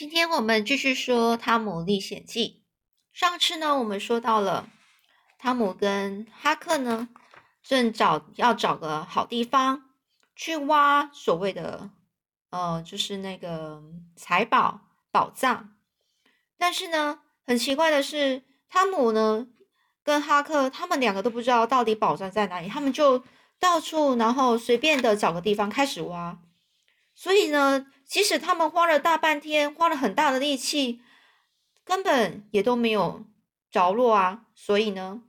今天我们继续说《汤姆历险记》。上次呢，我们说到了汤姆跟哈克呢，正找要找个好地方去挖所谓的呃，就是那个财宝宝藏。但是呢，很奇怪的是，汤姆呢跟哈克他们两个都不知道到底宝藏在哪里，他们就到处然后随便的找个地方开始挖。所以呢，即使他们花了大半天，花了很大的力气，根本也都没有着落啊。所以呢，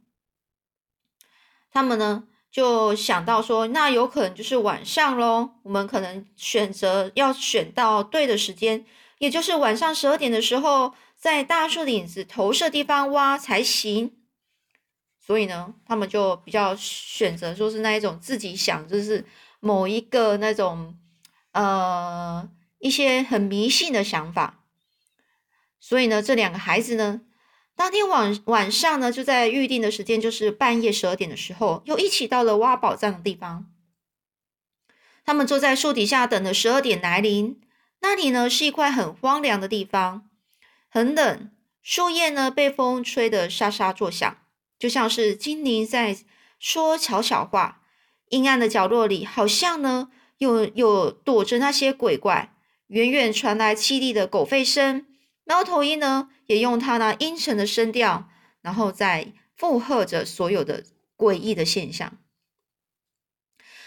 他们呢就想到说，那有可能就是晚上喽。我们可能选择要选到对的时间，也就是晚上十二点的时候，在大树林子投射地方挖才行。所以呢，他们就比较选择说是那一种自己想，就是某一个那种。呃，一些很迷信的想法，所以呢，这两个孩子呢，当天晚晚上呢，就在预定的时间，就是半夜十二点的时候，又一起到了挖宝藏的地方。他们坐在树底下等着十二点来临。那里呢，是一块很荒凉的地方，很冷，树叶呢被风吹得沙沙作响，就像是精灵在说悄悄话。阴暗的角落里，好像呢。又又躲着那些鬼怪，远远传来凄厉的狗吠声。猫头鹰呢，也用它那阴沉的声调，然后在附和着所有的诡异的现象。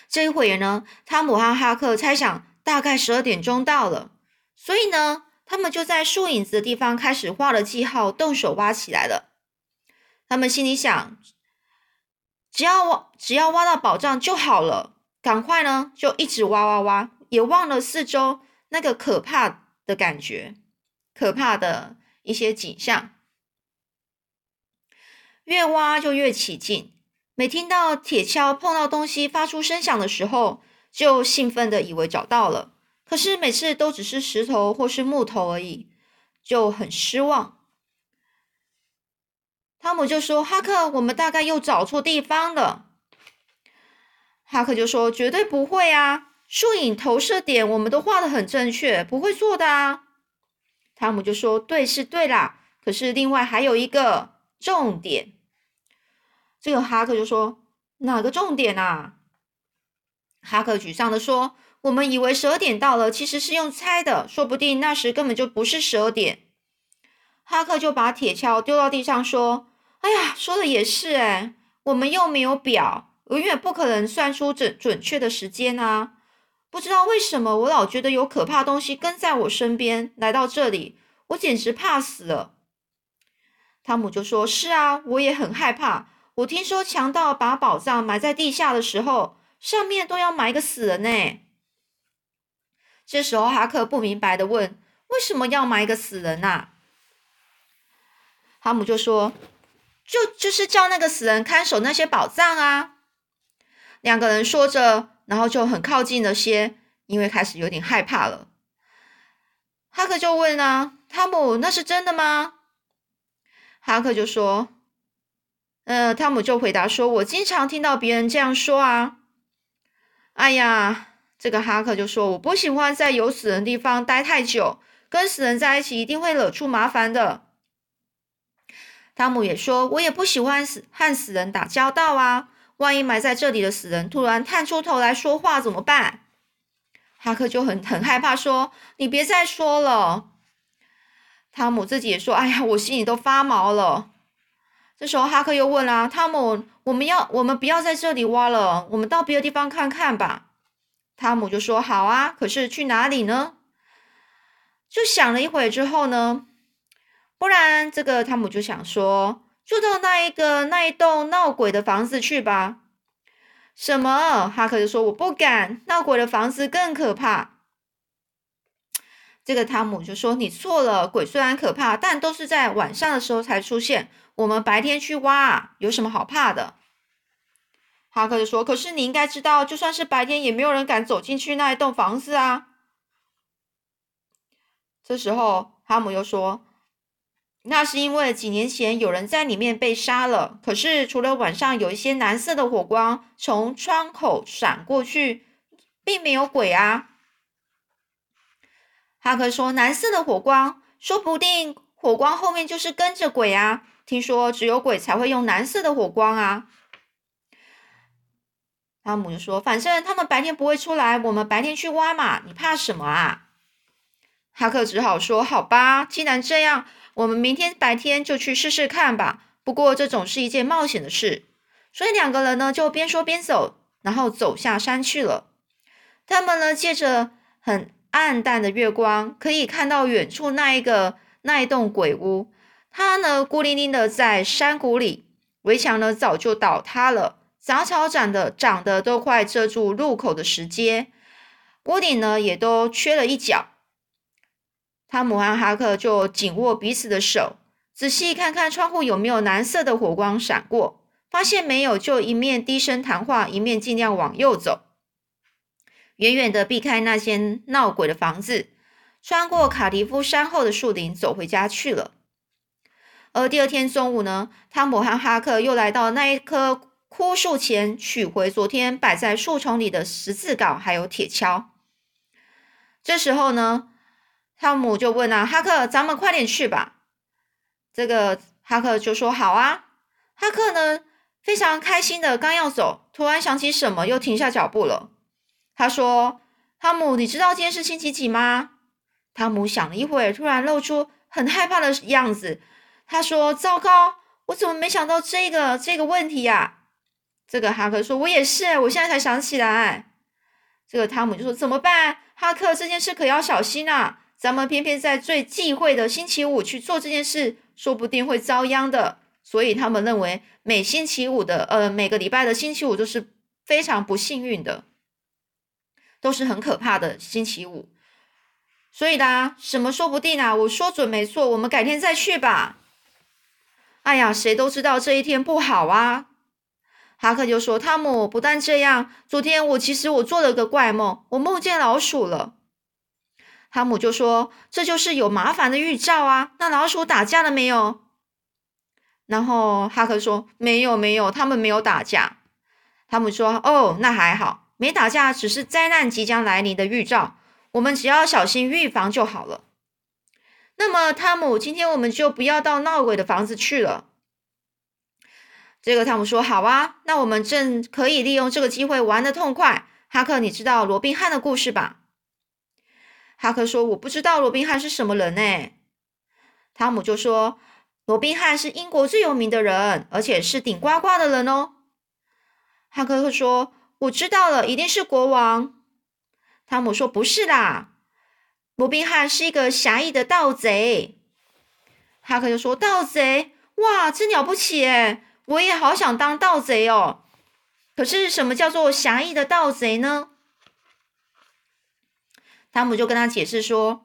这一会儿呢，汤姆和哈克猜想大概十二点钟到了，所以呢，他们就在树影子的地方开始画了记号，动手挖起来了。他们心里想，只要挖，只要挖到宝藏就好了。赶快呢，就一直挖挖挖，也忘了四周那个可怕的感觉，可怕的一些景象。越挖就越起劲，每听到铁锹碰到东西发出声响的时候，就兴奋的以为找到了。可是每次都只是石头或是木头而已，就很失望。汤姆就说：“哈克，我们大概又找错地方了。”哈克就说：“绝对不会啊，树影投射点我们都画的很正确，不会错的啊。”汤姆就说：“对，是对啦，可是另外还有一个重点。”这个哈克就说：“哪个重点啊？”哈克沮丧的说：“我们以为十二点到了，其实是用猜的，说不定那时根本就不是十二点。”哈克就把铁锹丢到地上说：“哎呀，说的也是哎，我们又没有表。”永远不可能算出准准确的时间啊！不知道为什么，我老觉得有可怕东西跟在我身边来到这里，我简直怕死了。汤姆就说：“是啊，我也很害怕。我听说强盗把宝藏埋在地下的时候，上面都要埋个死人呢。”这时候，哈克不明白的问：“为什么要埋一个死人呐？”汤姆就说：“就就是叫那个死人看守那些宝藏啊。”两个人说着，然后就很靠近了些，因为开始有点害怕了。哈克就问啊：“汤姆，那是真的吗？”哈克就说：“呃，汤姆就回答说：‘我经常听到别人这样说啊。’哎呀，这个哈克就说：‘我不喜欢在有死人地方待太久，跟死人在一起一定会惹出麻烦的。’汤姆也说：‘我也不喜欢死和死人打交道啊。’万一埋在这里的死人突然探出头来说话怎么办？哈克就很很害怕，说：“你别再说了。”汤姆自己也说：“哎呀，我心里都发毛了。”这时候哈克又问啦：“汤姆，我们要我们不要在这里挖了，我们到别的地方看看吧。”汤姆就说：“好啊，可是去哪里呢？”就想了一会之后呢，不然这个汤姆就想说。就到那一个那一栋闹鬼的房子去吧。什么？哈克就说：“我不敢，闹鬼的房子更可怕。”这个汤姆就说：“你错了，鬼虽然可怕，但都是在晚上的时候才出现。我们白天去挖，有什么好怕的？”哈克就说：“可是你应该知道，就算是白天，也没有人敢走进去那一栋房子啊。”这时候，哈姆又说。那是因为几年前有人在里面被杀了。可是除了晚上有一些蓝色的火光从窗口闪过去，并没有鬼啊。哈克说：“蓝色的火光，说不定火光后面就是跟着鬼啊！听说只有鬼才会用蓝色的火光啊。”汤姆就说：“反正他们白天不会出来，我们白天去挖嘛，你怕什么啊？”哈克只好说：“好吧，既然这样，我们明天白天就去试试看吧。不过这总是一件冒险的事。”所以两个人呢就边说边走，然后走下山去了。他们呢借着很暗淡的月光，可以看到远处那一个那一栋鬼屋。它呢孤零零的在山谷里，围墙呢早就倒塌了。杂草长得长得都快遮住入口的石阶，屋顶呢也都缺了一角。汤姆和哈克就紧握彼此的手，仔细看看窗户有没有蓝色的火光闪过。发现没有，就一面低声谈话，一面尽量往右走，远远的避开那间闹鬼的房子，穿过卡迪夫山后的树林，走回家去了。而第二天中午呢，汤姆和哈克又来到那一棵。枯树前取回昨天摆在树丛里的十字镐，还有铁锹。这时候呢，汤姆就问啊：“哈克，咱们快点去吧。”这个哈克就说：“好啊。”哈克呢，非常开心的刚要走，突然想起什么，又停下脚步了。他说：“汤姆，你知道今天是星期几吗？”汤姆想了一会儿，突然露出很害怕的样子。他说：“糟糕，我怎么没想到这个这个问题呀？”这个哈克说：“我也是，我现在才想起来。”这个汤姆就说：“怎么办？哈克，这件事可要小心啊！咱们偏偏在最忌讳的星期五去做这件事，说不定会遭殃的。所以他们认为每星期五的，呃，每个礼拜的星期五都是非常不幸运的，都是很可怕的星期五。所以啦，什么说不定啊？我说准没错，我们改天再去吧。哎呀，谁都知道这一天不好啊。”哈克就说：“汤姆，不但这样，昨天我其实我做了个怪梦，我梦见老鼠了。”汤姆就说：“这就是有麻烦的预兆啊！那老鼠打架了没有？”然后哈克说：“没有，没有，他们没有打架。”汤姆说：“哦，那还好，没打架只是灾难即将来临的预兆，我们只要小心预防就好了。”那么，汤姆，今天我们就不要到闹鬼的房子去了。这个汤姆说：“好啊，那我们正可以利用这个机会玩的痛快。”哈克，你知道罗宾汉的故事吧？哈克说：“我不知道罗宾汉是什么人呢。”汤姆就说：“罗宾汉是英国最有名的人，而且是顶呱呱的人哦。”哈克说：“我知道了，一定是国王。”汤姆说：“不是啦，罗宾汉是一个侠义的盗贼。”哈克就说：“盗贼，哇，真了不起诶我也好想当盗贼哦，可是什么叫做侠义的盗贼呢？汤姆就跟他解释说，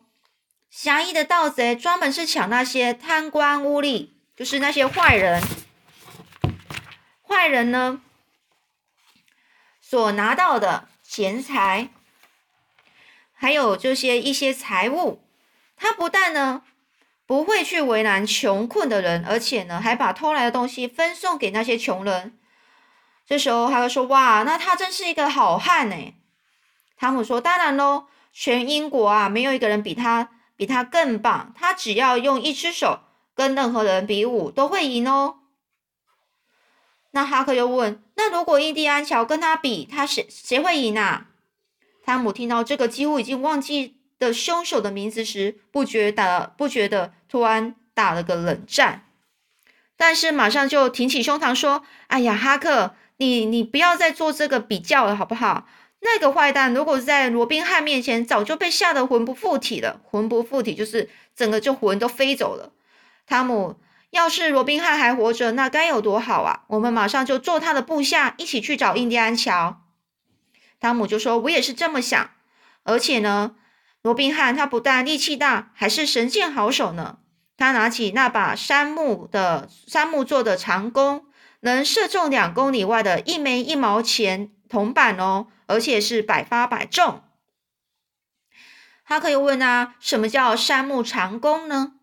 侠义的盗贼专门是抢那些贪官污吏，就是那些坏人，坏人呢所拿到的钱财，还有这些一些财物，他不但呢。不会去为难穷困的人，而且呢，还把偷来的东西分送给那些穷人。这时候他会说：“哇，那他真是一个好汉呢。”汤姆说：“当然喽，全英国啊，没有一个人比他比他更棒。他只要用一只手跟任何人比武，都会赢哦。”那哈克又问：“那如果印第安乔跟他比，他谁谁会赢啊？”汤姆听到这个，几乎已经忘记。的凶手的名字时，不觉得不觉得突然打了个冷战，但是马上就挺起胸膛说：“哎呀，哈克，你你不要再做这个比较了，好不好？那个坏蛋如果在罗宾汉面前，早就被吓得魂不附体了。魂不附体就是整个就魂都飞走了。汤姆，要是罗宾汉还活着，那该有多好啊！我们马上就做他的部下，一起去找印第安乔。”汤姆就说：“我也是这么想，而且呢。”罗宾汉他不但力气大，还是神箭好手呢。他拿起那把杉木的杉木做的长弓，能射中两公里外的一枚一毛钱铜板哦，而且是百发百中。哈克又问啊，什么叫杉木长弓呢？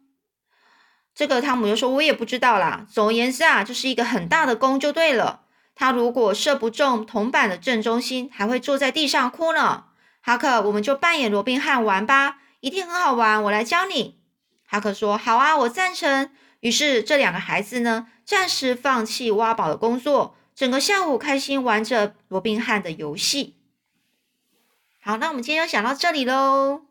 这个汤姆又说，我也不知道啦。总而言之啊，就是一个很大的弓就对了。他如果射不中铜板的正中心，还会坐在地上哭呢。哈克，我们就扮演罗宾汉玩吧，一定很好玩，我来教你。哈克说：“好啊，我赞成。”于是这两个孩子呢，暂时放弃挖宝的工作，整个下午开心玩着罗宾汉的游戏。好，那我们今天就讲到这里喽。